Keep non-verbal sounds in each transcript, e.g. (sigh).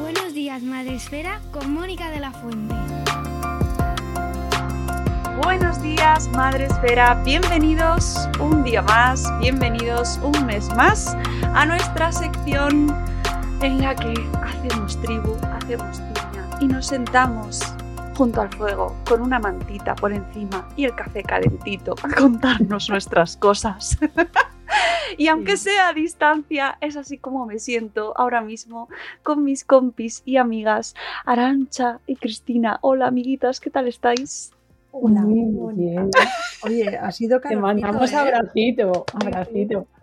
Buenos días, Madre Esfera, con Mónica de la Fuente. Buenos días, Madre Esfera. Bienvenidos un día más, bienvenidos un mes más a nuestra sección en la que hacemos tribu, hacemos piña y nos sentamos junto al fuego con una mantita por encima y el café calentito a contarnos nuestras cosas. (laughs) Y aunque sea a distancia, es así como me siento ahora mismo con mis compis y amigas Arancha y Cristina. Hola, amiguitas, ¿qué tal estáis? Hola, Muy bien. Oye, ha sido Te calorcito, mandamos ¿eh? abracito, abracito. (laughs)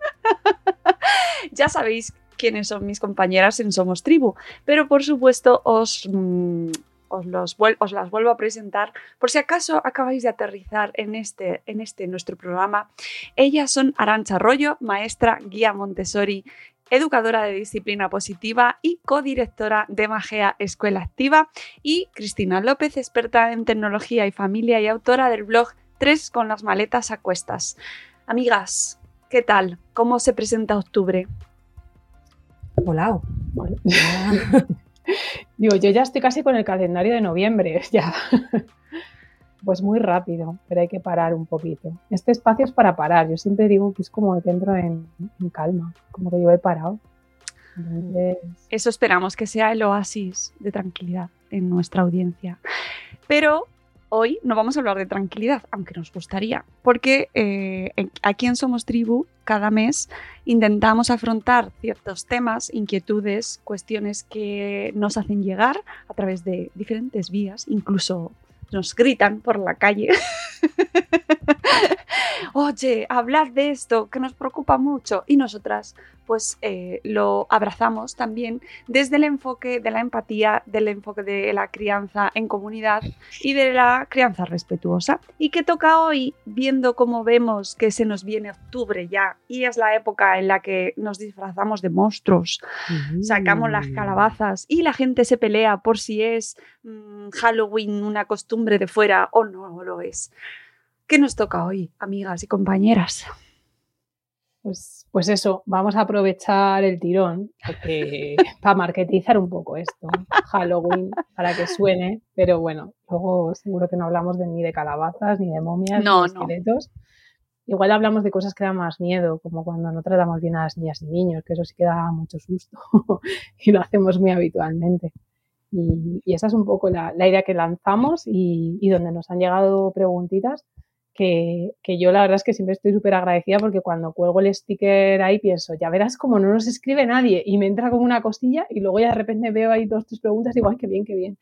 Ya sabéis quiénes son mis compañeras en Somos Tribu, pero por supuesto os, mm, os, los os las vuelvo a presentar por si acaso acabáis de aterrizar en este, en este nuestro programa. Ellas son Arancha Arroyo, maestra guía Montessori, educadora de disciplina positiva y codirectora de Magea Escuela Activa, y Cristina López, experta en tecnología y familia y autora del blog Tres con las maletas a cuestas. Amigas, ¿qué tal? ¿Cómo se presenta octubre? Volao. (laughs) (laughs) (laughs) Digo, yo ya estoy casi con el calendario de noviembre, (laughs) ya. Pues muy rápido, pero hay que parar un poquito. Este espacio es para parar. Yo siempre digo que es como que entro en, calma, como que yo he parado. Eso esperamos que sea el oasis de tranquilidad en nuestra audiencia. Pero hoy no vamos a hablar de tranquilidad, aunque nos gustaría, porque eh, aquí en Somos Tribu, cada mes intentamos afrontar ciertos temas, inquietudes, cuestiones que nos hacen llegar a través de diferentes vías, incluso nos gritan por la calle. (laughs) Oye, hablad de esto que nos preocupa mucho y nosotras pues eh, lo abrazamos también desde el enfoque de la empatía, del enfoque de la crianza en comunidad y de la crianza respetuosa. ¿Y que toca hoy, viendo cómo vemos que se nos viene octubre ya y es la época en la que nos disfrazamos de monstruos, sacamos las calabazas y la gente se pelea por si es mm, Halloween una costumbre de fuera o no lo es? ¿Qué nos toca hoy, amigas y compañeras? Pues, pues eso, vamos a aprovechar el tirón porque, (laughs) para marketizar un poco esto. Halloween, para que suene, pero bueno, luego seguro que no hablamos de, ni de calabazas, ni de momias, No, ni de no. esqueletos. Igual hablamos de cosas que dan más miedo, como cuando no tratamos bien a las niñas y niños, que eso sí que da mucho susto (laughs) y lo hacemos muy habitualmente. Y, y esa es un poco la, la idea que lanzamos y, y donde nos han llegado preguntitas que, que yo la verdad es que siempre estoy súper agradecida porque cuando cuelgo el sticker ahí pienso, ya verás como no nos escribe nadie y me entra como una costilla y luego ya de repente veo ahí todas tus preguntas y digo, qué bien, qué bien.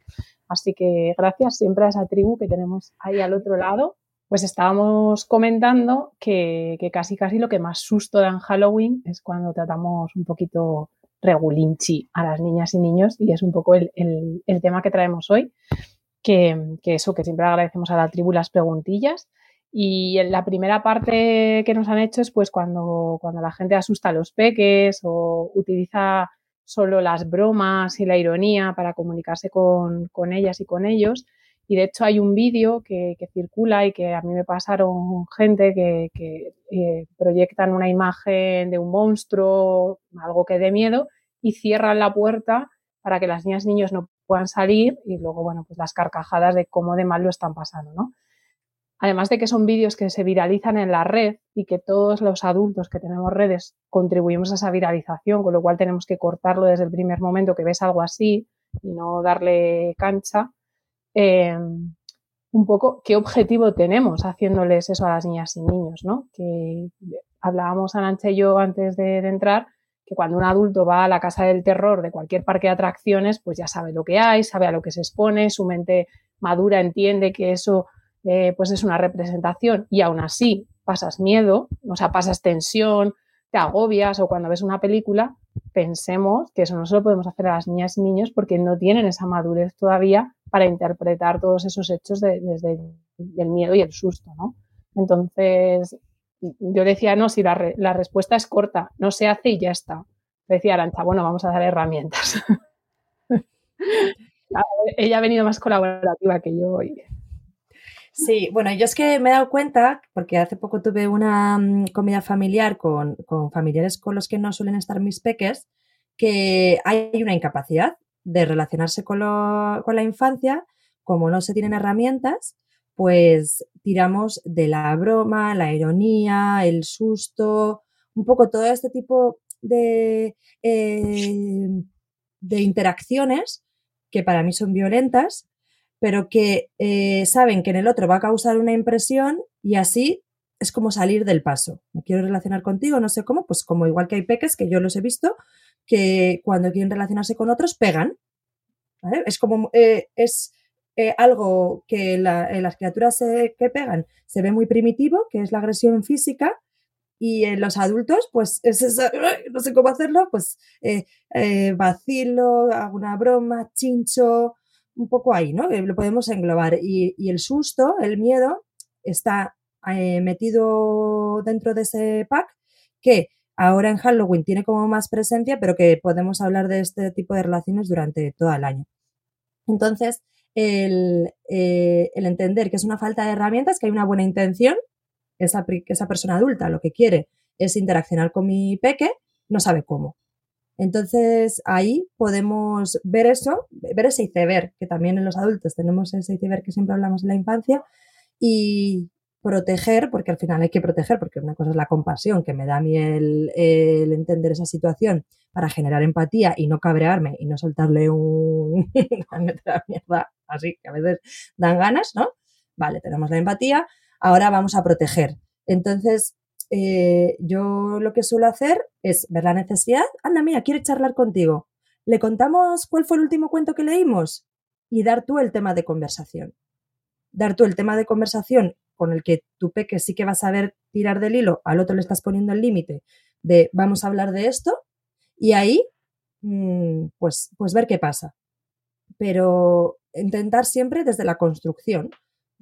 Así que gracias siempre a esa tribu que tenemos ahí al otro lado. Pues estábamos comentando que, que casi casi lo que más susto da en Halloween es cuando tratamos un poquito regulinchi a las niñas y niños y es un poco el, el- el tema que traemos hoy. que, que eso, que siempre agradecemos a la tribu las preguntillas. Y en la primera parte que nos han hecho es pues cuando, cuando la gente asusta a los peques o utiliza solo las bromas y la ironía para comunicarse con, con ellas y con ellos. Y de hecho hay un vídeo que, que, circula y que a mí me pasaron gente que, que eh, proyectan una imagen de un monstruo, algo que dé miedo, y cierran la puerta para que las niñas y niños no puedan salir y luego, bueno, pues las carcajadas de cómo de mal lo están pasando, ¿no? Además de que son vídeos que se viralizan en la red y que todos los adultos que tenemos redes contribuimos a esa viralización, con lo cual tenemos que cortarlo desde el primer momento que ves algo así y no darle cancha. Eh, un poco qué objetivo tenemos haciéndoles eso a las niñas y niños, ¿no? Que hablábamos Ananche y yo antes de, de entrar que cuando un adulto va a la casa del terror de cualquier parque de atracciones, pues ya sabe lo que hay, sabe a lo que se expone, su mente madura entiende que eso eh, pues es una representación y aún así pasas miedo, o sea, pasas tensión, te agobias o cuando ves una película, pensemos que eso no se lo podemos hacer a las niñas y niños porque no tienen esa madurez todavía para interpretar todos esos hechos de, desde el miedo y el susto, ¿no? Entonces, yo decía, no, si la, re, la, respuesta es corta, no se hace y ya está. Decía Arancha, bueno, vamos a dar herramientas. (laughs) Ella ha venido más colaborativa que yo hoy. Sí, bueno, yo es que me he dado cuenta, porque hace poco tuve una um, comida familiar con, con, familiares con los que no suelen estar mis peques, que hay una incapacidad de relacionarse con, lo, con la infancia, como no se tienen herramientas, pues tiramos de la broma, la ironía, el susto, un poco todo este tipo de, eh, de interacciones que para mí son violentas, pero que eh, saben que en el otro va a causar una impresión y así es como salir del paso. Me quiero relacionar contigo, no sé cómo, pues como igual que hay peques, que yo los he visto, que cuando quieren relacionarse con otros pegan. Es como, eh, es eh, algo que la, las criaturas que pegan se ve muy primitivo, que es la agresión física, y en los adultos, pues es (laughs) no sé cómo hacerlo, pues vacilo, alguna broma, chincho, un poco ahí, ¿no? Lo podemos englobar. Y, y el susto, el miedo, está eh, metido dentro de ese pack que ahora en Halloween tiene como más presencia, pero que podemos hablar de este tipo de relaciones durante todo el año. Entonces, el, eh, el, entender que es una falta de herramientas, que hay una buena intención, esa, esa persona adulta lo que quiere es interaccionar con mi peque, no sabe cómo. Entonces ahí podemos ver eso, ver ese iceberg, que también en los adultos tenemos ese iceberg que siempre hablamos en la infancia, y proteger, porque al final hay que proteger, porque una cosa es la compasión, que me da a mí el, entender esa situación para generar empatía y no cabrearme y no soltarle un... (laughs) mierda así, que a veces dan ganas, ¿no? Vale, tenemos la empatía, ahora vamos a proteger. Entonces, eh, yo lo que suelo hacer es ver la necesidad, anda, mira, quiere charlar contigo. ¿Le contamos cuál fue el último cuento que leímos? Y dar tú el tema de conversación. Dar tú el tema de conversación con el que tu peque sí que va a saber tirar del hilo, al otro le estás poniendo el límite de vamos a hablar de esto y ahí mmm, pues, pues ver qué pasa. Pero intentar siempre desde la construcción,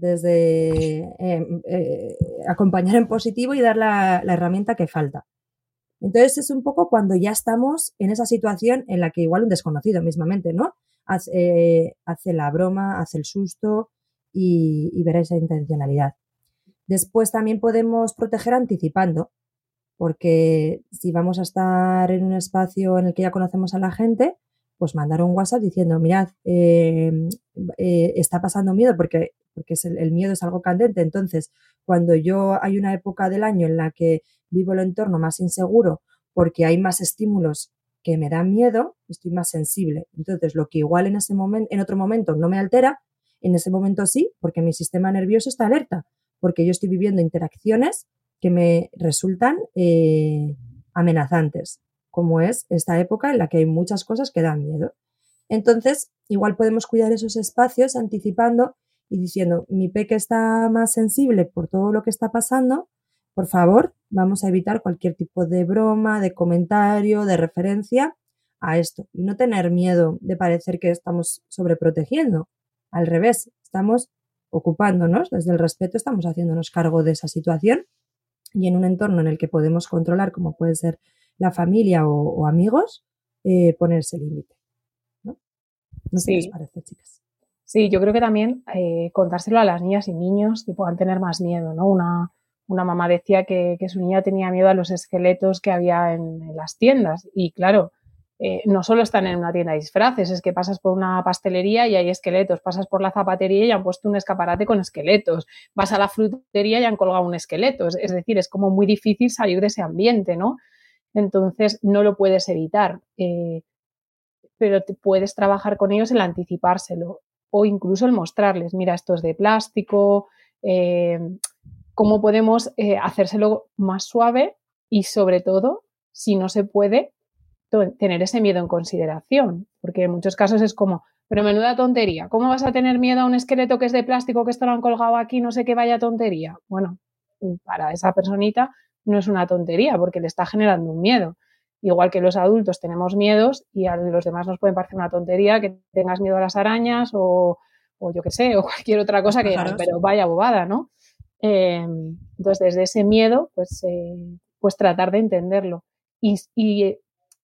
desde eh, eh, acompañar en positivo y dar la, herramienta que falta. Entonces es un poco cuando ya estamos en esa situación en la que igual un desconocido mismamente, ¿no? Hace, eh, hace la broma, hace el susto y, y ver esa intencionalidad. Después también podemos proteger anticipando, porque si vamos a estar en un espacio en el que ya conocemos a la gente, pues mandar un WhatsApp diciendo, mirad, eh, está pasando miedo porque, porque es el, miedo es algo candente. Entonces, cuando yo hay una época del año en la que vivo el entorno más inseguro porque hay más estímulos que me dan miedo, estoy más sensible. Entonces, lo que igual en ese momento, en otro momento no me altera, en ese momento sí, porque mi sistema nervioso está alerta, porque yo estoy viviendo interacciones que me resultan eh, amenazantes como es esta época en la que hay muchas cosas que dan miedo. Entonces, igual podemos cuidar esos espacios anticipando y diciendo, mi peque está más sensible por todo lo que está pasando, por favor, vamos a evitar cualquier tipo de broma, de comentario, de referencia a esto y no tener miedo de parecer que estamos sobreprotegiendo, Al revés, estamos ocupándonos, desde el respeto estamos haciéndonos cargo de esa situación y en un entorno en el que podemos controlar, como puede ser la familia o, amigos, eh, ponerse límite. ¿no? no sé qué les parece, chicas. Sí, yo creo que también eh, contárselo a las niñas y niños que puedan tener más miedo, ¿no? Una, una mamá decía que, su niña tenía miedo a los esqueletos que había en las tiendas. Y claro, eh, no solo están en una tienda de disfraces, es que pasas por una pastelería y hay esqueletos, pasas por la zapatería y han puesto un escaparate con esqueletos, vas a la frutería y han colgado un esqueleto, es, decir, es como muy difícil salir de ese ambiente, ¿no? Entonces no lo puedes evitar, eh, pero te puedes trabajar con ellos el anticipárselo o incluso el mostrarles, mira, esto es de plástico, eh, cómo podemos hacérselo más suave y sobre todo, si no se puede, tener ese miedo en consideración, porque en muchos casos es como, pero menuda tontería, ¿cómo vas a tener miedo a un esqueleto que es de plástico, que esto lo han colgado aquí, no sé qué vaya tontería? Bueno, para esa personita no es una tontería porque le está generando un miedo. Igual que los adultos tenemos miedos y a los demás nos puede parecer una tontería que tengas miedo a las arañas o, yo qué sé, o (laughs) cualquier otra cosa que pero vaya bobada, ¿no? Eh, entonces, desde ese miedo, pues, eh, pues tratar de entenderlo. Y, y,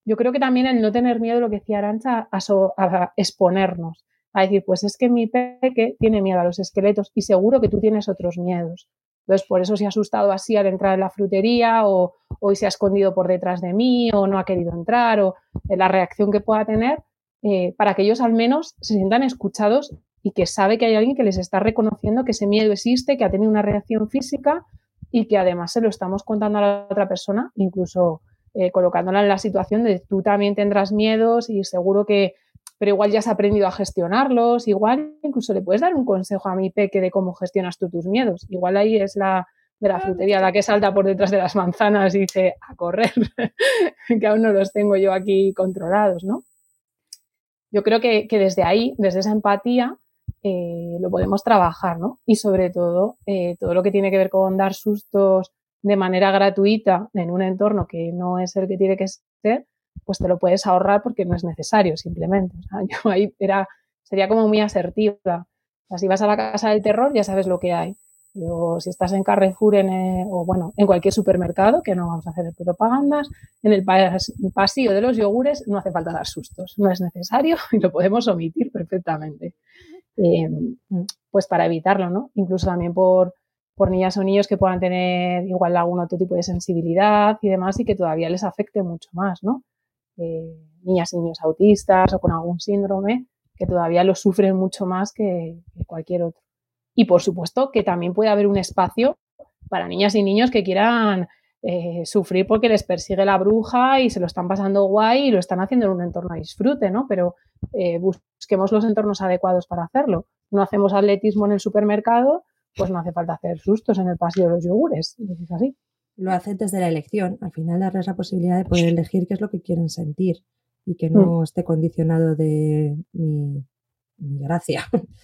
yo creo que también el no tener miedo, lo que decía Arancha, a, exponernos, a decir, pues es que mi peque tiene miedo a los esqueletos y seguro que tú tienes otros miedos. Entonces, por eso se ha asustado así al entrar en la frutería o hoy se ha escondido por detrás de mí o no ha querido entrar o la reacción que pueda tener eh, para que ellos al menos se sientan escuchados y que sabe que hay alguien que les está reconociendo que ese miedo existe, que ha tenido una reacción física y que además se lo estamos contando a la otra persona, incluso eh, colocándola en la situación de tú también tendrás miedos y seguro que, pero igual ya has aprendido a gestionarlos, igual incluso le puedes dar un consejo a mi peque de cómo gestionas tú tus miedos. Igual ahí es la de la frutería la que salta por detrás de las manzanas y dice a correr, (laughs) que aún no los tengo yo aquí controlados, ¿no? Yo creo que, desde ahí, desde esa empatía, eh, lo podemos trabajar, ¿no? Y sobre todo, eh, todo lo que tiene que ver con dar sustos de manera gratuita en un entorno que no es el que tiene que ser, pues te lo puedes ahorrar porque no es necesario simplemente. O sea, (laughs) ahí era, sería como muy asertiva. O si vas a la casa del terror ya sabes lo que hay. Pero si estás en Carrefour en, eh, o bueno, en cualquier supermercado, que no vamos a hacer propagandas, en el pasillo de los yogures no hace falta dar sustos, no es necesario (laughs) y lo podemos omitir perfectamente. Eh, pues para evitarlo, ¿no? Incluso también por, por niñas o niños que puedan tener igual algún otro tipo de sensibilidad y demás y que todavía les afecte mucho más, ¿no? Eh, niñas y niños autistas o con algún síndrome que todavía lo sufren mucho más que, cualquier otro. Y por supuesto que también puede haber un espacio para niñas y niños que quieran eh, sufrir porque les persigue la bruja y se lo están pasando guay y lo están haciendo en un entorno de disfrute, ¿no? Pero eh, busquemos los entornos adecuados para hacerlo. No hacemos atletismo en el supermercado, pues no hace falta hacer sustos en el pasillo de los yogures. Es así. Lo hace desde la elección. Al final darles la posibilidad de poder elegir qué es lo que quieren sentir y que no mm. esté condicionado de mi, gracia. (laughs)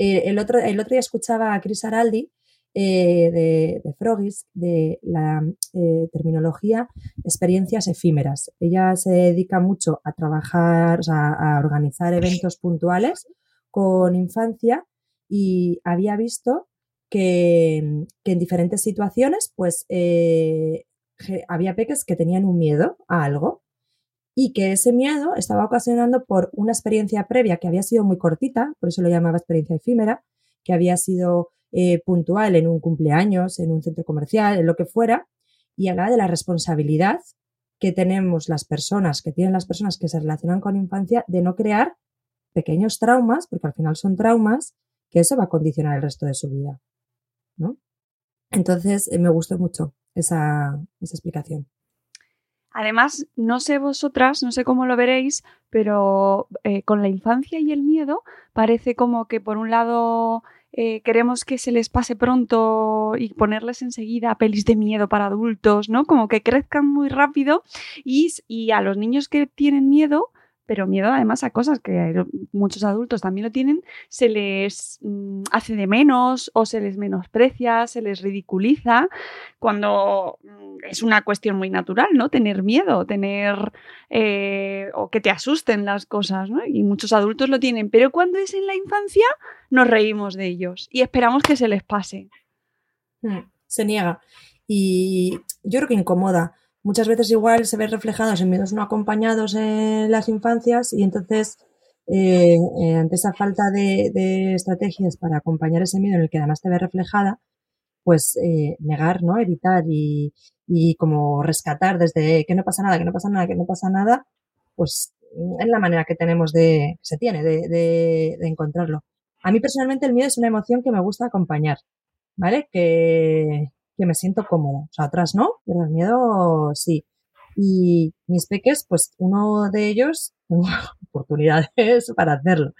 Eh, el, otro, el otro día escuchaba a Chris Araldi eh, de, de, Frogis, de la eh, terminología experiencias efímeras. Ella se dedica mucho a trabajar, o sea, a organizar eventos puntuales con infancia y había visto que, en diferentes situaciones, pues eh, había peques que tenían un miedo a algo y que ese miedo estaba ocasionando por una experiencia previa que había sido muy cortita, por eso lo llamaba experiencia efímera, que había sido eh, puntual en un cumpleaños, en un centro comercial, en lo que fuera, y hablaba de la responsabilidad que tenemos las personas, que tienen las personas que se relacionan con infancia, de no crear pequeños traumas, porque al final son traumas, que eso va a condicionar el resto de su vida. Entonces, eh, me gustó mucho esa, explicación. Además, no sé vosotras, no sé cómo lo veréis, pero eh, con la infancia y el miedo parece como que por un lado eh, queremos que se les pase pronto y ponerles enseguida pelis de miedo para adultos, ¿no? Como que crezcan muy rápido y, y a los niños que tienen miedo pero miedo además a cosas que muchos adultos también lo tienen, se les mm, hace de menos o se les menosprecia, se les ridiculiza, cuando mm, es una cuestión muy natural, ¿no? Tener miedo, tener eh, o que te asusten las cosas, ¿no? Y muchos adultos lo tienen, pero cuando es en la infancia nos reímos de ellos y esperamos que se les pase. Hmm, se niega. Y yo creo que incomoda muchas veces igual se ve reflejados en miedos no acompañados en las infancias y entonces eh, eh, ante esa falta de, estrategias para acompañar ese miedo en el que además te ve reflejada, pues eh, negar, ¿no? Evitar y, como rescatar desde que no pasa nada, que no pasa nada, que no pasa nada, pues es la manera que tenemos de, se tiene de, de, encontrarlo. A mí personalmente el miedo es una emoción que me gusta acompañar, ¿vale? Que, que me siento cómoda. O sea, otras no, pero el miedo sí. Y mis peques, pues uno de ellos, (laughs) oportunidades para hacerlo.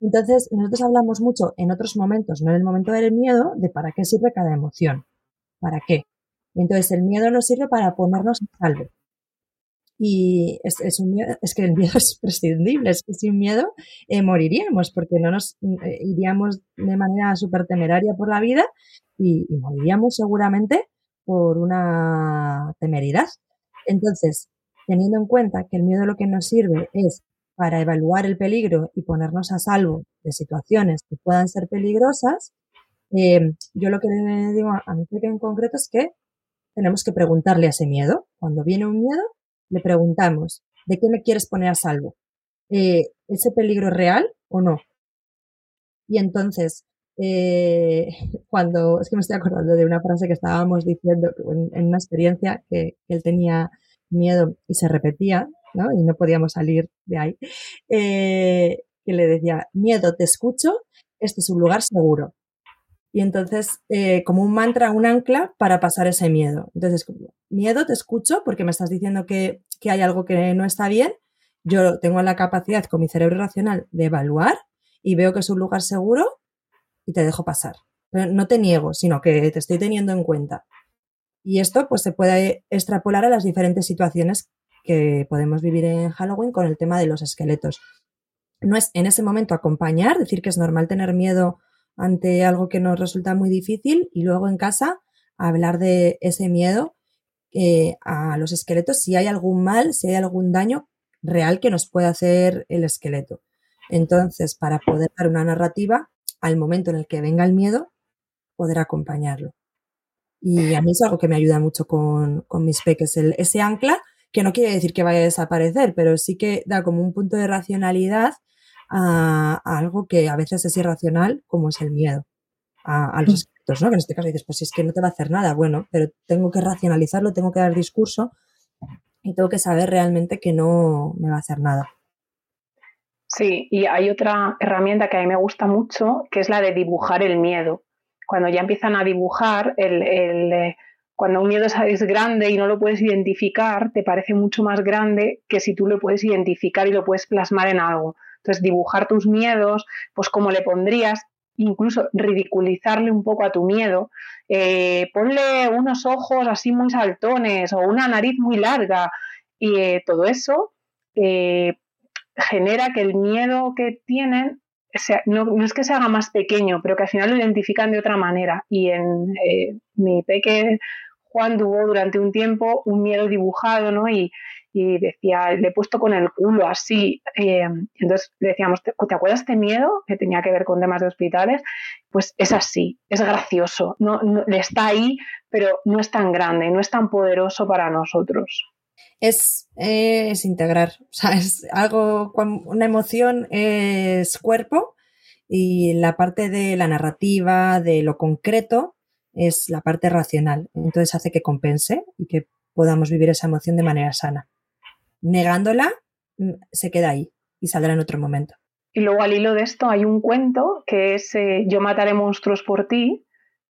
Entonces, nosotros hablamos mucho en otros momentos, no en el momento del miedo, de para qué sirve cada emoción. ¿Para qué? Entonces, el miedo nos sirve para ponernos en salvo. Y es, es, un miedo, es que el miedo (laughs) es prescindible, es que sin miedo eh, moriríamos, porque no nos eh, iríamos de manera súper temeraria por la vida y, moriríamos seguramente por una temeridad. Entonces, teniendo en cuenta que el miedo lo que nos sirve es para evaluar el peligro y ponernos a salvo de situaciones que puedan ser peligrosas, eh, yo lo que le digo a mi pequeño en concreto es que tenemos que preguntarle a ese miedo. Cuando viene un miedo, le preguntamos, ¿de qué me quieres poner a salvo? Eh, ¿Ese peligro real o no? Y entonces, eh, (laughs) cuando, es que me estoy acordando de una frase que estábamos diciendo en, una experiencia que, él tenía miedo y se repetía, ¿no? Y no podíamos salir de ahí, (laughs) eh, que le decía, miedo, te escucho, este es un lugar seguro. Y entonces, eh, como un mantra, un ancla para pasar ese miedo. Entonces, miedo, te escucho porque me estás diciendo que, que hay algo que no está bien. Yo tengo la capacidad con mi cerebro racional de evaluar y veo que es un lugar seguro y te dejo pasar. Pero no te niego, sino que te estoy teniendo en cuenta. Y esto pues se puede extrapolar a las diferentes situaciones que podemos vivir en Halloween con el tema de los esqueletos. No es en ese momento acompañar, decir que es normal tener miedo ante algo que nos resulta muy difícil y luego en casa hablar de ese miedo eh, a los esqueletos si hay algún mal, si hay algún daño real que nos puede hacer el esqueleto. Entonces, para poder dar una narrativa, al momento en el que venga el miedo, poder acompañarlo. Y a mí es algo que me ayuda mucho con, mis peques, el, ese ancla, que no quiere decir que vaya a desaparecer, pero sí que da como un punto de racionalidad a, algo que a veces es irracional, como es el miedo a, los mm. escritos, ¿no? Que en este caso dices, pues si es que no te va a hacer nada, bueno, pero tengo que racionalizarlo, tengo que dar discurso y tengo que saber realmente que no me va a hacer nada. Sí, y hay otra herramienta que a mí me gusta mucho, que es la de dibujar el miedo. Cuando ya empiezan a dibujar, el, eh, cuando un miedo es grande y no lo puedes identificar, te parece mucho más grande que si tú lo puedes identificar y lo puedes plasmar en algo. Entonces, dibujar tus miedos, pues como le pondrías, incluso ridiculizarle un poco a tu miedo, eh, ponle unos ojos así muy saltones o una nariz muy larga y eh, todo eso genera que el miedo que tienen no, es que se haga más pequeño, pero que al final lo identifican de otra manera. Y en eh, mi peque Juan tuvo durante un tiempo un miedo dibujado, ¿no? Y, decía, le he puesto con el culo así. Eh, entonces le decíamos, ¿te, acuerdas de este miedo que tenía que ver con temas de hospitales? Pues es así, es gracioso, no, está ahí, pero no es tan grande, no es tan poderoso para nosotros es, es integrar. O sea, es algo, una emoción es cuerpo y la parte de la narrativa, de lo concreto, es la parte racional. Entonces hace que compense y que podamos vivir esa emoción de manera sana. Negándola, mm, se queda ahí y saldrá en otro momento. Y luego al hilo de esto hay un cuento que es eh, Yo mataré monstruos por ti,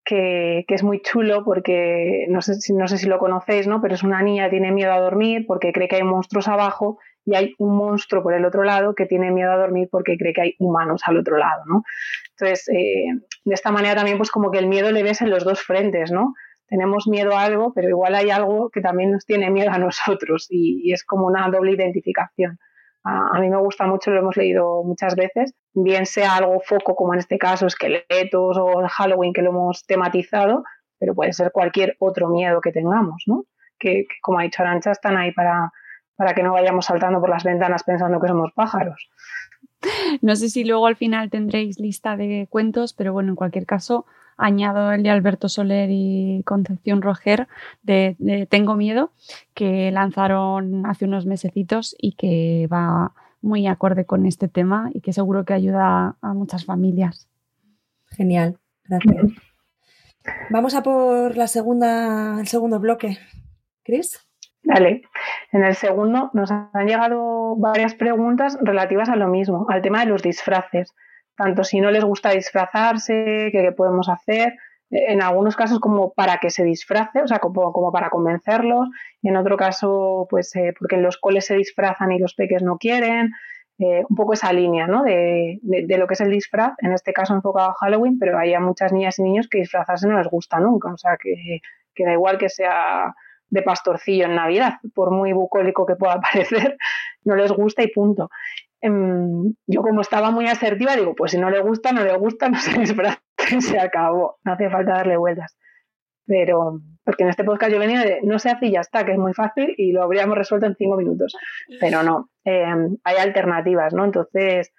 que, es muy chulo porque no sé, si, no sé si lo conocéis, ¿no? Pero es una niña que tiene miedo a dormir porque cree que hay monstruos abajo y hay un monstruo por el otro lado que tiene miedo a dormir porque cree que hay humanos al otro lado, ¿no? Entonces, eh, de esta manera también pues como que el miedo le ves en los dos frentes, ¿no? Tenemos miedo a algo, pero igual hay algo que también nos tiene miedo a nosotros y, es como una doble identificación. a, mí me gusta mucho, lo hemos leído muchas veces, bien sea algo foco como en este caso, esqueletos o Halloween que lo hemos tematizado, pero puede ser cualquier otro miedo que tengamos, ¿no? Que, como ha dicho Arancha, están ahí para, para que no vayamos saltando por las ventanas pensando que somos pájaros. No sé si luego al final tendréis lista de cuentos, pero bueno, en cualquier caso, añado el de Alberto Soler y Concepción Roger de, Tengo Miedo, que lanzaron hace unos mesecitos y que va muy acorde con este tema y que seguro que ayuda a muchas familias. Genial, gracias. Vamos a por la segunda, el segundo bloque. Cris. Dale. En el segundo nos han llegado varias preguntas relativas a lo mismo, al tema de los disfraces. Tanto si no les gusta disfrazarse, qué podemos hacer, en algunos casos como para que se disfrace, o sea, como, para convencerlos, y en otro caso, pues eh, porque en los coles se disfrazan y los peques no quieren, eh, un poco esa línea, ¿no? De, lo que es el disfraz, en este caso enfocado a Halloween, pero hay muchas niñas y niños que disfrazarse no les gusta nunca, o sea, que, que da igual que sea de pastorcillo en Navidad, por muy bucólico que pueda (laughs) parecer, no les gusta y punto. Em, yo como estaba muy asertiva, digo, pues si no le gusta, no le gusta, no (laughs) se disfraza, se acabó, no hace falta darle vueltas. Pero, porque en este podcast yo venía de no se hace y ya está, que es muy fácil y lo habríamos resuelto en cinco minutos. Pero no, em, hay alternativas, ¿no? Entonces,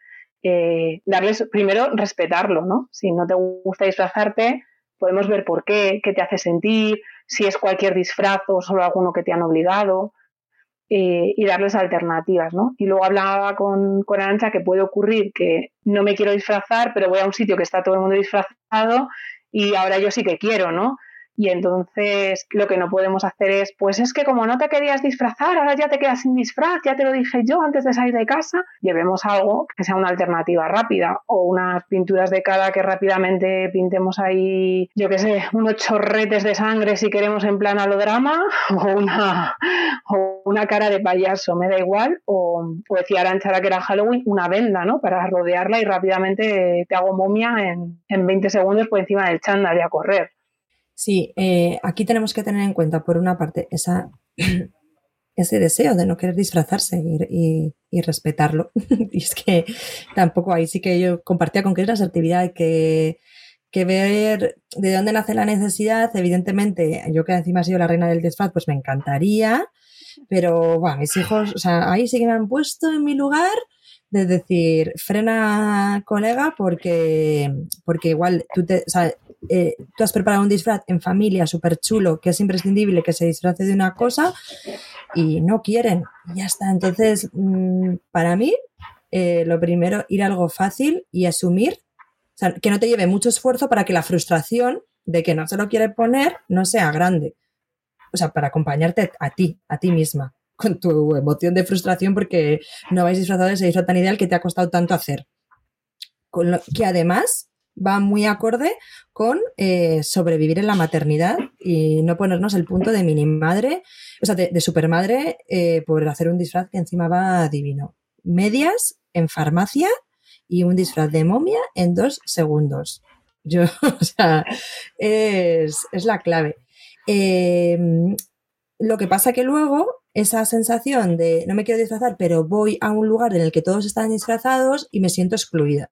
eh, darles, primero, respetarlo, ¿no? Si no te gusta disfrazarte, podemos ver por qué, qué te hace sentir, si es cualquier disfraz o solo alguno que te han obligado eh, y darles alternativas, ¿no? Y luego hablaba con, con Arancha que puede ocurrir que no me quiero disfrazar, pero voy a un sitio que está todo el mundo disfrazado y ahora yo sí que quiero, ¿no? Y entonces lo que no podemos hacer es, pues es que como no te querías disfrazar, ahora ya te quedas sin disfraz, ya te lo dije yo antes de salir de casa, llevemos algo que sea una alternativa rápida o unas pinturas de cara que rápidamente pintemos ahí, yo qué sé, unos chorretes de sangre si queremos en plan alodrama (laughs) o una, o una cara de payaso, me da igual, o, o decía Aranchara que era Halloween, una venda, ¿no? Para rodearla y rápidamente te hago momia en, en 20 segundos por encima del chándal y a correr. Sí, eh, aquí tenemos que tener en cuenta, por una parte, (clears throat) ese deseo de no querer disfrazarse y, respetarlo. (laughs) y es que tampoco ahí sí que yo compartía con que es la asertividad que, que ver de dónde nace la necesidad. Evidentemente, yo que encima he sido la reina del disfraz, pues me encantaría. Pero bueno, mis hijos, o sea, ahí sí que me han puesto en mi lugar de decir, frena colega porque, porque igual tú, te, eh, tú has preparado un disfraz en familia súper chulo, que es imprescindible que se disfrace de una cosa y no quieren. Y ya está. Entonces, mm, para mí, eh, lo primero, ir a algo fácil y asumir, que no te lleve mucho esfuerzo para que la frustración de que no se lo quiere poner no sea grande. O sea, para acompañarte a ti, a ti misma con tu emoción de frustración porque no vais disfrazado de ese disfraz tan ideal que te ha costado tanto hacer. Con lo que además va muy acorde con eh, sobrevivir en la maternidad y no ponernos el punto de mini madre, o sea, de, supermadre eh, por hacer un disfraz que encima va divino. Medias en farmacia y un disfraz de momia en dos segundos. Yo, (laughs) o sea, es, la clave. Eh, lo que pasa que luego esa sensación de no me quiero disfrazar, pero voy a un lugar en el que todos están disfrazados y me siento excluida.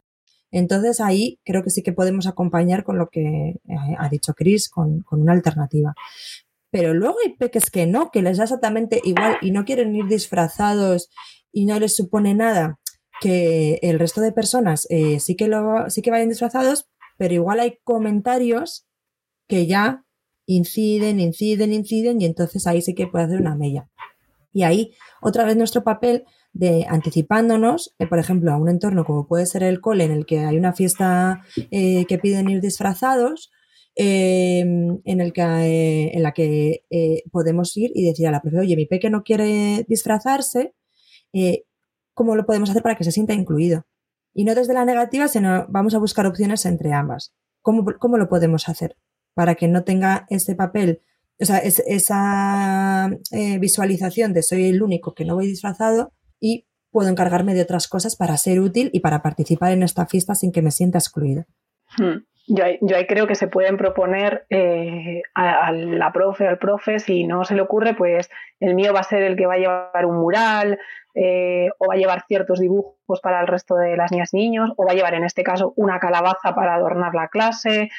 Entonces ahí creo que sí que podemos acompañar con lo que eh, ha dicho Chris, con, una alternativa. Pero luego hay peques que no, que les da exactamente igual y no quieren ir disfrazados y no les supone nada. que el resto de personas eh, sí, que lo, sí que vayan disfrazados, pero igual hay comentarios que ya inciden, inciden, inciden y entonces ahí sí que puede hacer una mella. Y ahí otra vez nuestro papel de anticipándonos, eh, por ejemplo, a un entorno como puede ser el cole en el que hay una fiesta eh, que piden ir disfrazados, em, en, el que, eh, en la que podemos ir y decir a la profe, oye, mi peque no quiere disfrazarse, ¿cómo lo podemos hacer para que se sienta incluido? Y no desde la negativa, sino vamos a buscar opciones entre ambas. ¿Cómo, cómo lo podemos hacer? Para que no tenga ese papel o sea, es, esa eh, visualización de soy el único que no voy disfrazado y puedo encargarme de otras cosas para ser útil y para participar en esta fiesta sin que me sienta excluida. Hmm. Yo, ahí, creo que se pueden proponer eh, a, la profe, al profe, si no se le ocurre, pues el mío va a ser el que va a llevar un mural eh, o va a llevar ciertos dibujos para el resto de las niñas y niños o va a llevar en este caso una calabaza para adornar la clase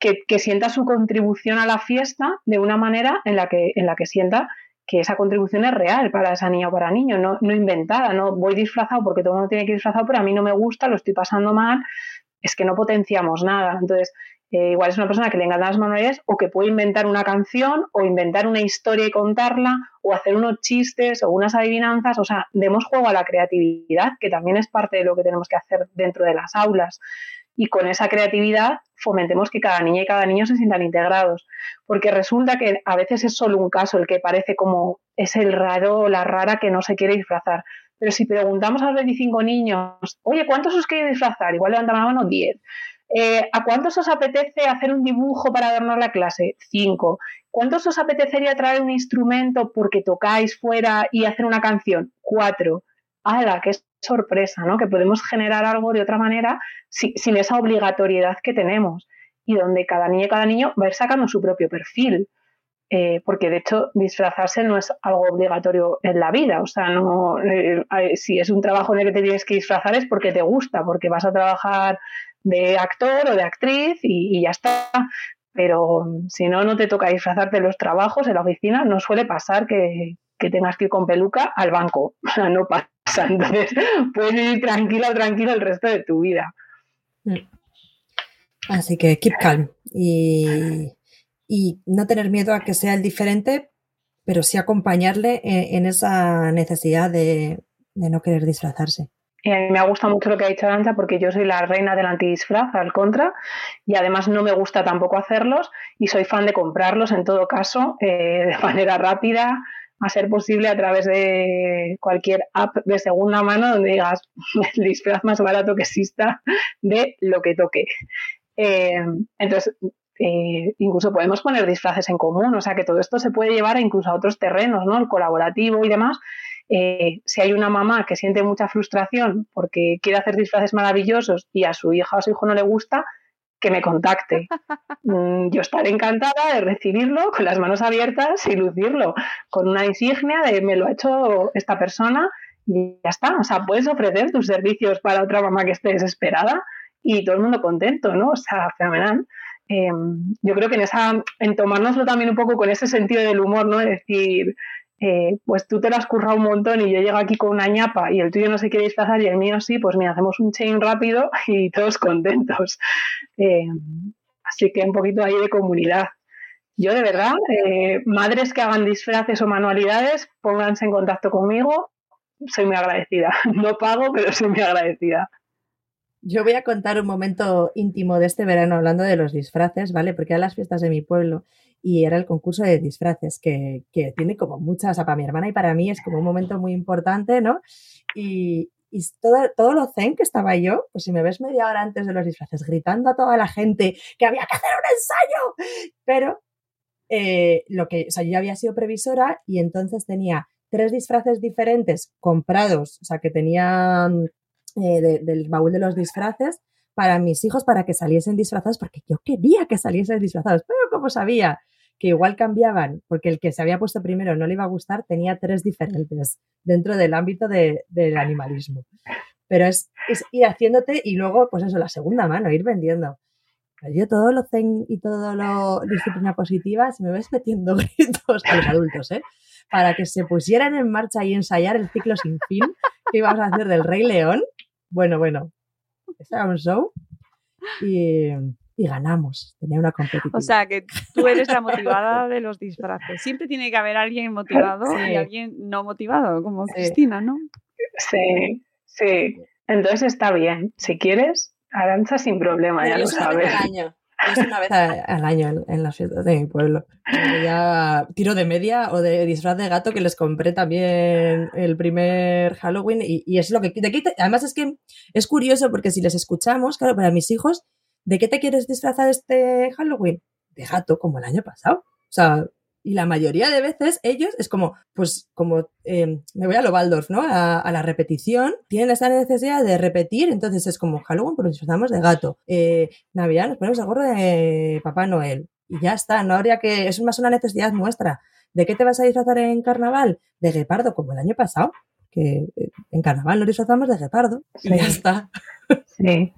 que, sienta su contribución a la fiesta de una manera en la que, en la que sienta que esa contribución es real para esa niña o para niño, no, no inventada, no voy disfrazado porque todo el mundo tiene que ir disfrazado, pero a mí no me gusta, lo estoy pasando mal, es que no potenciamos nada. Entonces, eh, igual es una persona que le encantan las manualidades o que puede inventar una canción o inventar una historia y contarla o hacer unos chistes o unas adivinanzas, o sea, demos juego a la creatividad, que también es parte de lo que tenemos que hacer dentro de las aulas y con esa creatividad fomentemos que cada niña y cada niño se sientan integrados. Porque resulta que a veces es solo un caso el que parece como es el raro o la rara que no se quiere disfrazar. Pero si preguntamos a los 25 niños, oye, ¿cuántos os queréis disfrazar? Igual levantan la mano 10. Eh, ¿A cuántos os apetece hacer un dibujo para adornar la clase? 5. ¿Cuántos os apetecería traer un instrumento porque tocáis fuera y hacer una canción? 4. ¡Hala! ¡Qué sorpresa! ¿no? Que podemos generar algo de otra manera sin esa obligatoriedad que tenemos y donde cada niña y cada niño va a ir sacando su propio perfil. Eh, porque de hecho disfrazarse no es algo obligatorio en la vida, o sea, no, eh, si es un trabajo en el que te tienes que disfrazar es porque te gusta, porque vas a trabajar de actor o de actriz y, ya está, pero si no, no te toca disfrazarte los trabajos, en la oficina, no suele pasar que, tengas que ir con peluca al banco, (laughs) no pasa, entonces puedes ir tranquila o tranquilo el resto de tu vida. Mm. Así que keep calm y, no tener miedo a que sea el diferente, pero sí acompañarle en, esa necesidad de, no querer disfrazarse. Y a mí me ha gustado mucho lo que ha dicho Arancha porque yo soy la reina del antidisfraz, al contra, y además no me gusta tampoco hacerlos y soy fan de comprarlos en todo caso eh, de manera rápida, a ser posible a través de cualquier app de segunda mano donde digas el disfraz más barato que exista de lo que toque. Eh, entonces, eh, incluso podemos poner disfraces en común, o sea que todo esto se puede llevar incluso a otros terrenos, ¿no? El colaborativo y demás. Eh, si hay una mamá que siente mucha frustración porque quiere hacer disfraces maravillosos y a su hija o a su hijo no le gusta, que me contacte. Mm, yo estaré encantada de recibirlo con las manos abiertas y lucirlo con una insignia de me lo ha hecho esta persona y ya está. O sea, puedes ofrecer tus servicios para otra mamá que esté desesperada y todo el mundo contento, ¿no? O sea, fenomenal. Em, yo creo que en esa, en tomárnoslo también un poco con ese sentido del humor, ¿no? Es decir, eh, pues tú te lo has currado un montón y yo llego aquí con una ñapa y el tuyo no se quiere disfrazar y el mío sí, pues mira, hacemos un chain rápido y todos contentos. Eh, así que un poquito ahí de comunidad. Yo de verdad, eh, madres que hagan disfraces o manualidades, pónganse en contacto conmigo, soy muy agradecida. (laughs) No pago, pero soy muy agradecida. Yo voy a contar un momento íntimo de este verano hablando de los disfraces, ¿vale? Porque a las fiestas de mi pueblo y era el concurso de disfraces, que, tiene como muchas, o para mi hermana y para mí es como un momento muy importante, ¿no? Y, y todo, todo lo zen que estaba yo, pues si me ves media hora antes de los disfraces gritando a toda la gente que había que hacer un ensayo, pero eh, lo que, o sea, yo ya había sido previsora y entonces tenía tres disfraces diferentes comprados, o sea, que tenían eh, del baúl de los disfraces para mis hijos para que saliesen disfrazados, porque yo quería que saliesen disfrazados, pero como sabía que igual cambiaban, porque el que se había puesto primero no le iba a gustar, tenía tres diferentes dentro del ámbito de, del animalismo. Pero es, ir haciéndote y luego, pues eso, la segunda mano, ir vendiendo. yo todo lo zen y todo lo disciplina positiva, si me ves metiendo (laughs) gritos los adultos, ¿eh? para que se pusieran en marcha y ensayar el ciclo sin fin que íbamos a hacer del Rey León. Bueno, bueno, era un show y, y ganamos. Tenía una competición. O sea, que tú eres la motivada (laughs) de los disfraces. Siempre tiene que haber alguien motivado Sí. y alguien no motivado, como Sí. Cristina, ¿no? Sí, sí. Entonces está bien. Si quieres, Arancha sin problema, ya lo sabes. al año. Es una vez a- al año en, las fiestas de mi pueblo. Ya tiro de media o de disfraz de gato que les compré también el primer Halloween y, y es lo que de te- además es que es curioso porque si les escuchamos, claro, para mis hijos, ¿de qué te quieres disfrazar este Halloween? De gato, como el año pasado. O sea, y la mayoría de veces ellos es como, pues como eh, me voy a lo Waldorf, ¿no? A, a la repetición, tienen esa necesidad de repetir, entonces es como Halloween, pues nos disfrazamos de gato. Eh, Navidad nos ponemos el gorro de Papá Noel. Y ya está, no habría que, es más una necesidad nuestra. ¿De qué te vas a disfrazar en carnaval? De guepardo, como el año pasado, que eh, en carnaval nos disfrazamos de guepardo. Y Sí. ya está. Sí.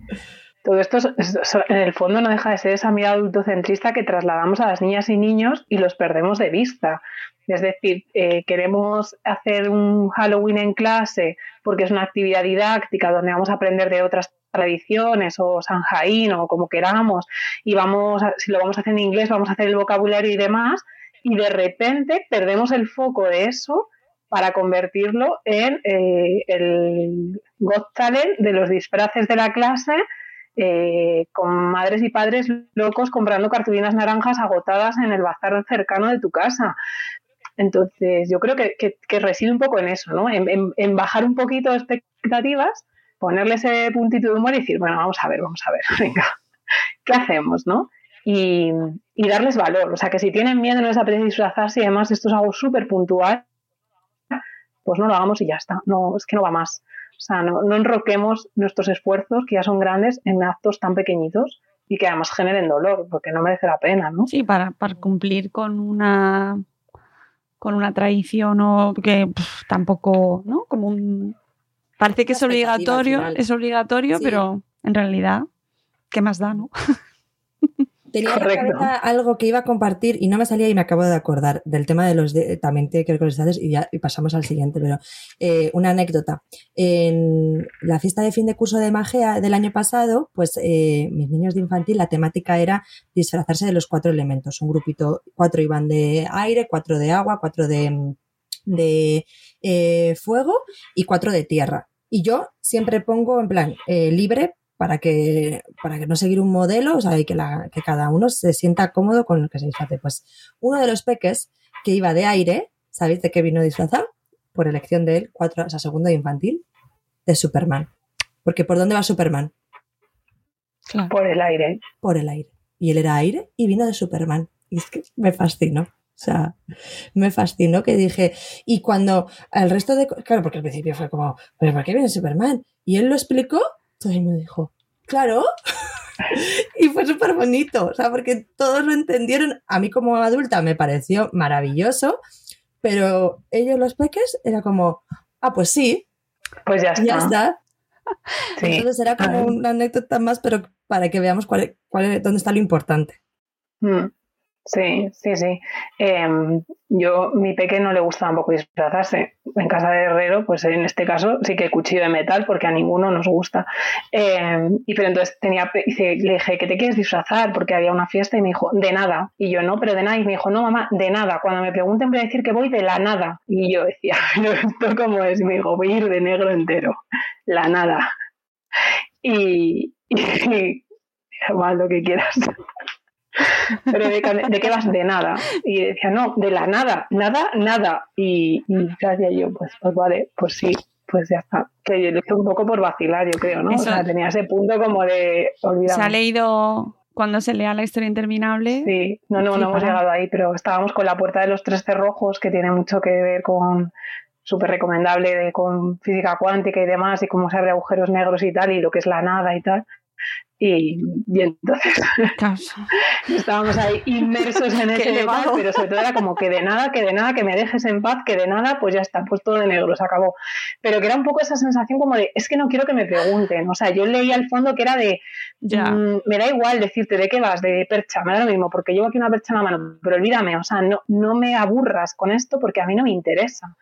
Todo esto es- es- es- en el fondo no deja de ser esa mirada adultocentrista que trasladamos a las niñas y niños y los perdemos de vista. Es decir, eh, queremos hacer un Halloween en clase porque es una actividad didáctica donde vamos a aprender de otras tradiciones o San Jaín o como queramos y vamos a- si lo vamos a hacer en inglés vamos a hacer el vocabulario y demás y de repente perdemos el foco de eso para convertirlo en eh, el Got Talent de los disfraces de la clase eh, con madres y padres locos comprando cartulinas naranjas agotadas en el bazar cercano de tu casa. Entonces, yo creo que, que- reside un poco en eso, ¿no? En, en- bajar un poquito expectativas, ponerle ese puntito de humor y decir, bueno, vamos a ver, vamos a ver, (laughs) venga, ¿qué hacemos, no? Y, y darles valor. O sea, que si tienen miedo, no les apetece disfrazarse y además esto es algo súper puntual, pues no lo hagamos y ya está. No, es que no va más. O sea, no, no enroquemos nuestros esfuerzos, que ya son grandes, en actos tan pequeñitos y que además generen dolor, porque no merece la pena, ¿no? Sí, para, para cumplir con una con una tradición o que tampoco, ¿no? Como un parece que es obligatorio, es obligatorio, Sí. pero en realidad ¿qué más da, no? (laughs) Tenía en la cabeza algo que iba a compartir y no me salía y me acabo de acordar del tema de los de, también tiene que ver con los disfraces y ya y pasamos al siguiente, pero eh, una anécdota. En la fiesta de fin de curso de Magea del año pasado, pues eh, mis niños de infantil, la temática era disfrazarse de los cuatro elementos. Un grupito, cuatro iban de aire, cuatro de agua, cuatro de, de eh, fuego y cuatro de tierra. Y yo siempre pongo en plan eh, libre para que, para que no seguir un modelo, o sea, y que, la, que cada uno se sienta cómodo con lo que se disfrace. Pues uno de los peques que iba de aire, ¿sabéis de qué vino disfrazado? Por elección de él, cuatro, o sea, segundo de infantil, de Superman. Porque ¿por dónde va Superman? Claro. Por el aire. Por el aire. Y él era aire y vino de Superman. Y es que me fascinó. O sea, me fascinó que dije, y cuando al resto de... Claro, porque al principio fue como, ¿pero por qué viene Superman? Y él lo explicó, todo el mundo dijo, claro. (laughs) y fue súper bonito, o sea, porque todos lo entendieron. A mí como adulta me pareció maravilloso, pero ellos los peques era como, ah, pues sí, Pues ya está. ya está. (laughs) Sí. Entonces era como una anécdota más, pero para que veamos cuál, cuál dónde está lo importante. Mm, Sí, sí, sí. Em, yo, mi peque no le gusta tampoco disfrazarse. En casa de herrero, pues en este caso sí que cuchillo de metal, porque a ninguno nos gusta. Em, y pero entonces tenía, le dije, ¿qué te quieres disfrazar? Porque había una fiesta y me dijo, de nada. Y yo, no, pero de nada. Y me dijo, no, mamá, de nada. Cuando me pregunten voy a decir que voy de la nada. Y yo decía, (laughs) pero esto cómo es. Y me dijo, voy a ir de negro entero. La nada. Y, (laughs) y, (laughs) "Haz lo que quieras. Pero de, ¿de qué vas? De nada. Y decía, no, de la nada, nada, nada. Y, y decía yo, pues, pues vale, pues sí, pues ya está. Que yo lo hice un poco por vacilar, yo creo, ¿no? Eso. O sea, tenía ese punto como de olvidar. Se ha leído cuando se lea la historia interminable. Sí, no, no, no hemos llegado ahí, pero estábamos con la puerta de los tres cerrojos, que tiene mucho que ver con súper recomendable de, con física cuántica y demás, y cómo se abre agujeros negros y tal, y lo que es la nada y tal. Y, entonces (laughs) estábamos ahí inmersos en (laughs) ese debate, pero sobre todo era como que de nada, que de nada, que me dejes en paz, que de nada, pues ya está, pues todo de negro, se acabó. Pero que era un poco esa sensación como de, es que no quiero que me pregunten. O sea, yo leía al fondo que era de, ya. Mm, me da igual decirte de qué vas, de percha, me da lo mismo, porque llevo aquí una percha en la mano, pero olvídame, o sea, no, no me aburras con esto porque a mí no me interesa.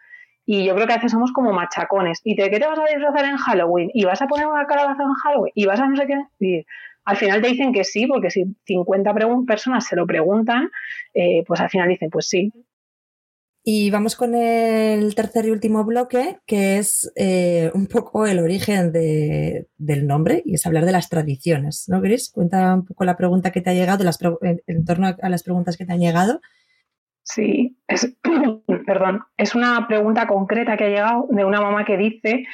Y yo creo que a veces somos como machacones. ¿Y de qué te vas a disfrazar en Halloween? ¿Y vas a poner una calabaza en Halloween? ¿Y vas a no sé qué? Y al final te dicen que sí, porque si 50 personas se lo preguntan, eh, pues al final dicen, pues sí. Y vamos con el tercer y último bloque, que es eh, un poco el origen de, del nombre, y es hablar de las tradiciones, ¿no, Gris? Cuenta un poco la pregunta que te ha llegado, las, en torno a las preguntas que te han llegado Sí, es, (clears throat) perdón, es una pregunta concreta que ha llegado de una mamá que dice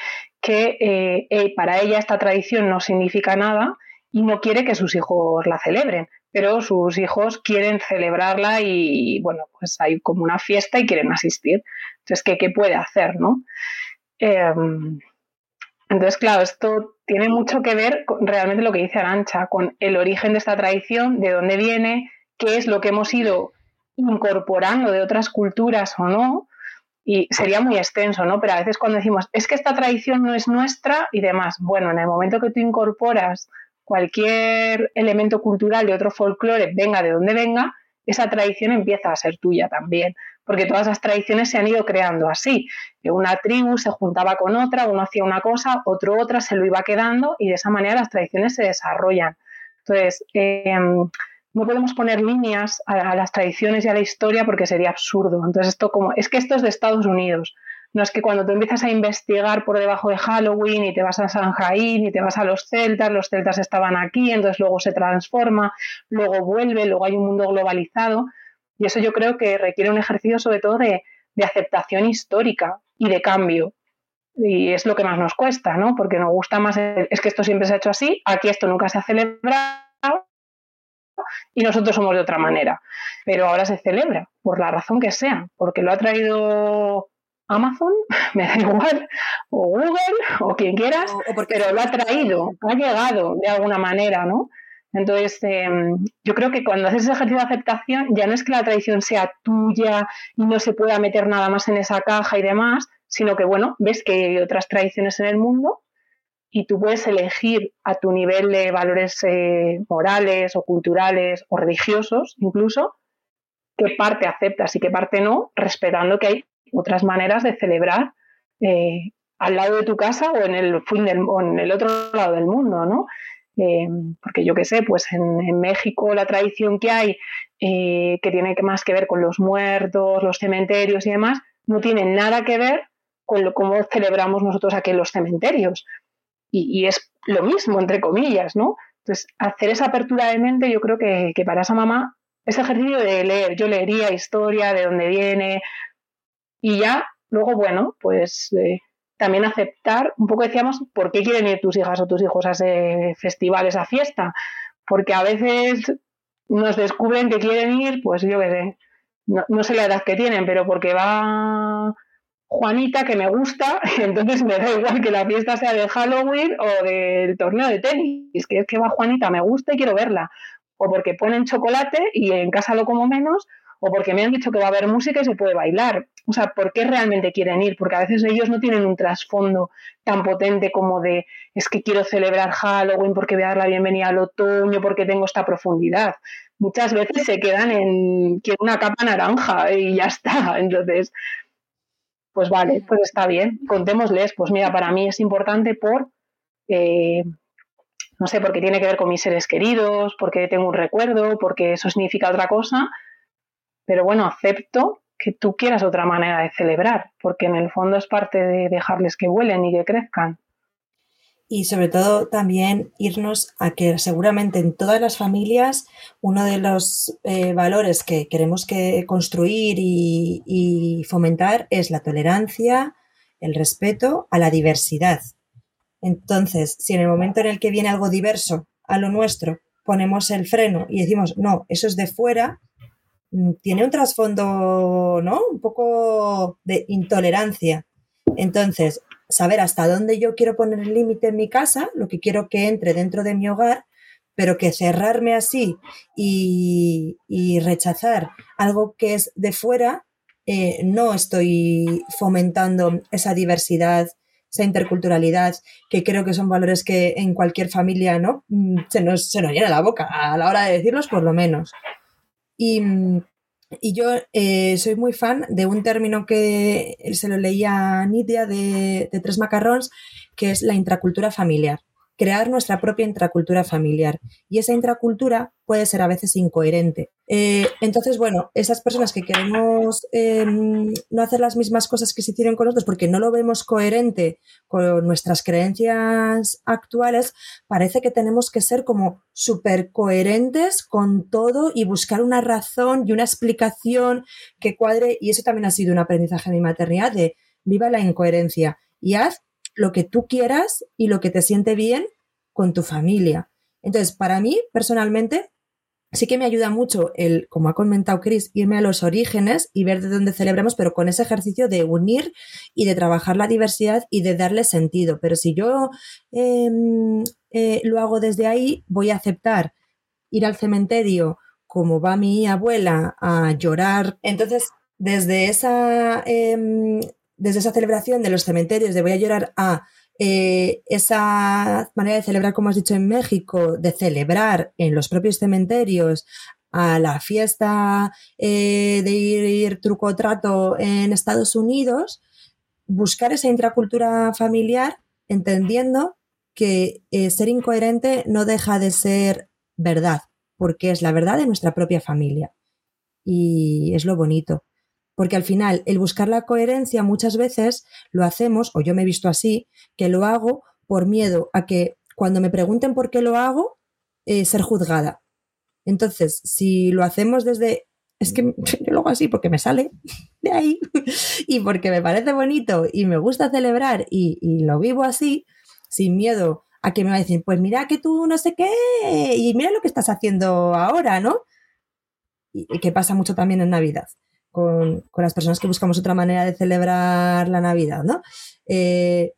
que eh, eh, para ella esta tradición no significa nada y no quiere que sus hijos la celebren, pero sus hijos quieren celebrarla y, bueno, pues hay como una fiesta y quieren asistir. Entonces, ¿qué, qué puede hacer, no? Em, entonces, claro, esto tiene mucho que ver con realmente lo que dice Arancha, con el origen de esta tradición, de dónde viene, qué es lo que hemos ido incorporando de otras culturas o no, y sería muy extenso, ¿no? Pero a veces cuando decimos, es que esta tradición no es nuestra y demás, bueno, en el momento que tú incorporas cualquier elemento cultural de otro folclore, venga de donde venga, esa tradición empieza a ser tuya también, porque todas las tradiciones se han ido creando así, que una tribu se juntaba con otra, uno hacía una cosa, otro otra, se lo iba quedando y de esa manera las tradiciones se desarrollan. Entonces, em, no podemos poner líneas a, las tradiciones y a la historia porque sería absurdo. Entonces, esto como, es que esto es de Estados Unidos. No es que cuando tú empiezas a investigar por debajo de Halloween y te vas a San Jaín y te vas a los celtas, los celtas estaban aquí, entonces luego se transforma, luego vuelve, luego hay un mundo globalizado. Y eso yo creo que requiere un ejercicio sobre todo de, de aceptación histórica y de cambio. Y es lo que más nos cuesta, ¿no? Porque nos gusta más, es que esto siempre se ha hecho así, aquí esto nunca se ha celebrado y nosotros somos de otra manera. Pero ahora se celebra, por la razón que sea, porque lo ha traído Amazon, (laughs) me da igual, o Google, o quien quieras, pero lo ha traído, ha llegado de alguna manera, ¿no? Entonces, em, yo creo que cuando haces ese ejercicio de aceptación, ya no es que la tradición sea tuya y no se pueda meter nada más en esa caja y demás, sino que, bueno, ves que hay otras tradiciones en el mundo y tú puedes elegir a tu nivel de valores eh, morales o culturales o religiosos incluso qué parte aceptas y qué parte no, respetando que hay otras maneras de celebrar eh, al lado de tu casa o en el, en el otro lado del mundo, ¿no? Eh, porque yo qué sé, pues en, México la tradición que hay, que tiene más que ver con los muertos, los cementerios y demás, no tiene nada que ver con lo, cómo celebramos nosotros aquí en los cementerios y, es lo mismo, entre comillas, ¿no? Entonces, hacer esa apertura de mente, yo creo que, para esa mamá, ese ejercicio de leer, yo leería historia, de dónde viene, y ya, luego, bueno, pues eh, también aceptar, un poco decíamos, ¿por qué quieren ir tus hijas o tus hijos a ese festival, a esa fiesta? Porque a veces nos descubren que quieren ir, pues yo qué sé, no, no sé la edad que tienen, pero porque va Juanita que me gusta, (laughs) entonces me da igual que la fiesta sea de Halloween o del torneo de tenis, que es que va Juanita, me gusta y quiero verla, o porque ponen chocolate y en casa lo como menos, o porque me han dicho que va a haber música y se puede bailar. O sea, ¿por qué realmente quieren ir? Porque a veces ellos no tienen un trasfondo tan potente como de es que quiero celebrar Halloween porque voy a dar la bienvenida al otoño, porque tengo esta profundidad. Muchas veces se quedan en quiero una capa naranja y ya está. (laughs) Entonces, pues vale, pues está bien, contémosles, pues mira, para mí es importante por, eh, no sé, porque tiene que ver con mis seres queridos, porque tengo un recuerdo, porque eso significa otra cosa, pero bueno, acepto que tú quieras otra manera de celebrar, porque en el fondo es parte de dejarles que vuelen y que crezcan y sobre todo también irnos a que seguramente en todas las familias uno de los eh, valores que queremos que construir y, fomentar es la tolerancia, el respeto a la diversidad. Entonces, si en el momento en el que viene algo diverso a lo nuestro ponemos el freno y decimos, no, eso es de fuera, mm, tiene un trasfondo, ¿no? Un poco de intolerancia. Entonces, saber hasta dónde yo quiero poner el límite en mi casa, lo que quiero que entre dentro de mi hogar, pero que cerrarme así y, y rechazar algo que es de fuera, eh, no estoy fomentando esa diversidad, esa interculturalidad, que creo que son valores que en cualquier familia ¿no? Mm, se, nos, se nos llena la boca a la hora de decirlos, por lo menos. Y, y yo eh, soy muy fan de un término que se lo leía a Nidia de, de Tres Macarrons, que es la intracultura familiar crear nuestra propia intracultura familiar. Y esa intracultura puede ser a veces incoherente. Eh, entonces, bueno, esas personas que queremos em, no hacer las mismas cosas que se hicieron con nosotros porque no lo vemos coherente con nuestras creencias actuales, parece que tenemos que ser como súper coherentes con todo y buscar una razón y una explicación que cuadre. Y eso también ha sido un aprendizaje de mi maternidad de viva la incoherencia y haz lo que tú quieras y lo que te siente bien con tu familia. Entonces, para mí, personalmente, sí que me ayuda mucho el, como ha comentado Chris, irme a los orígenes y ver de dónde celebramos, pero con ese ejercicio de unir y de trabajar la diversidad y de darle sentido. Pero si yo em, eh, lo hago desde ahí, voy a aceptar ir al cementerio como va mi abuela a llorar. Entonces, desde esa em, desde esa celebración de los cementerios, de voy a llorar a eh, esa manera de celebrar, como has dicho en México, de celebrar en los propios cementerios, a la fiesta eh, de ir, truco o trato en Estados Unidos, buscar esa intracultura familiar entendiendo que eh, ser incoherente no deja de ser verdad, porque es la verdad de nuestra propia familia. Y es lo bonito porque al final el buscar la coherencia muchas veces lo hacemos, o yo me he visto así, que lo hago por miedo a que cuando me pregunten por qué lo hago, eh, ser juzgada. Entonces, si lo hacemos desde, es que (laughs) yo lo hago así porque me sale de ahí (laughs) y porque me parece bonito y me gusta celebrar y, lo vivo así, sin miedo a que me va a decir, pues mira que tú no sé qué y mira lo que estás haciendo ahora, ¿no? Y que pasa mucho también en Navidad con, las personas que buscamos otra manera de celebrar la Navidad, ¿no? Eh,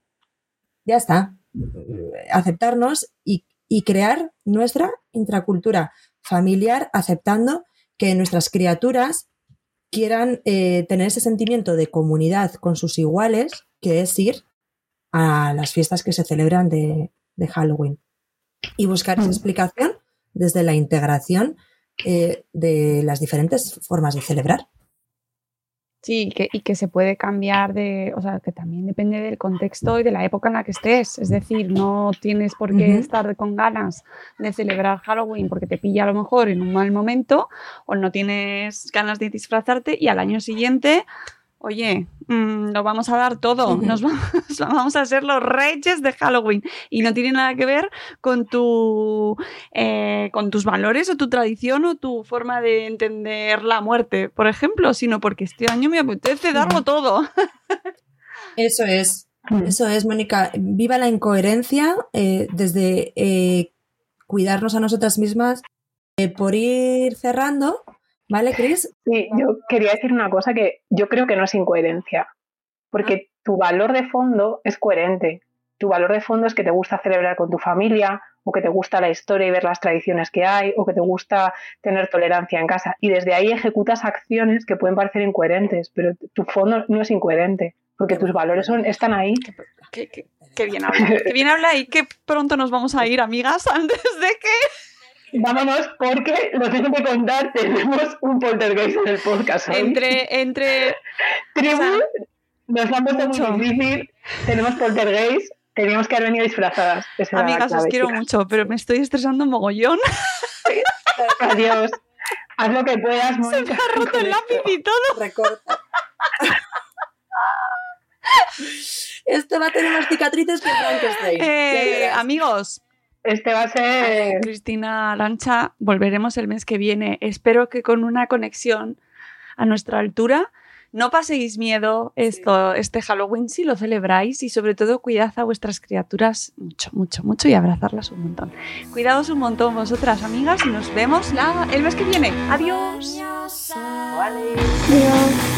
ya está, aceptarnos y, crear nuestra intracultura familiar, aceptando que nuestras criaturas quieran eh, tener ese sentimiento de comunidad con sus iguales, que es ir a las fiestas que se celebran de, Halloween. Y buscar esa mm. explicación desde la integración eh, de las diferentes formas de celebrar. Sí, que, y que se puede cambiar de, o sea, que también depende del contexto y de la época en la que estés. Es decir, no tienes por qué estar con ganas de celebrar Halloween porque te pilla a lo mejor en un mal momento o no tienes ganas de disfrazarte y al año siguiente oye, mm, lo vamos a dar todo, nos (laughs) vamos, a ser los reyes de Halloween y no tiene nada que ver con, tu, eh, con tus valores o tu tradición o tu forma de entender la muerte, por ejemplo, sino porque este año me apetece darlo todo. Eso es, mm. eso es, Mónica. Viva la incoherencia eh, desde eh, cuidarnos a nosotras mismas. por ir cerrando, ¿Vale, Cris? Sí, yo quería decir una cosa que yo creo que no es incoherencia, porque tu valor de fondo es coherente. Tu valor de fondo es que te gusta celebrar con tu familia, o que te gusta la historia y ver las tradiciones que hay, o que te gusta tener tolerancia en casa. Y desde ahí ejecutas acciones que pueden parecer incoherentes, pero tu fondo no es incoherente, porque tus valores son, están ahí. Qué, bien habla. Qué bien habla y qué pronto nos vamos a ir, amigas, (laughs) antes de que Vámonos porque lo tengo que contar, (laughs) tenemos un poltergeist en el podcast. Entre, entre... Tribu, nos han puesto muy difícil, tenemos poltergeist, teníamos que haber venido disfrazadas. Amigas, os quiero mucho, pero me estoy estresando mogollón. (laughs) Adiós. Haz lo que puedas, Se me ha roto el lápiz y todo. Recorta. (laughs) Esto va a tener más cicatrices que Frankenstein. Eh, amigos, este va a ser. Cristina Lancha, volveremos el mes que viene. Espero que con una conexión a nuestra altura. No paséis miedo esto, este Halloween si lo celebráis y sobre todo cuidad a vuestras criaturas mucho, mucho, mucho y abrazarlas un montón. Cuidaos un montón vosotras, amigas, y nos vemos la, el mes que viene. Adiós. Adiós.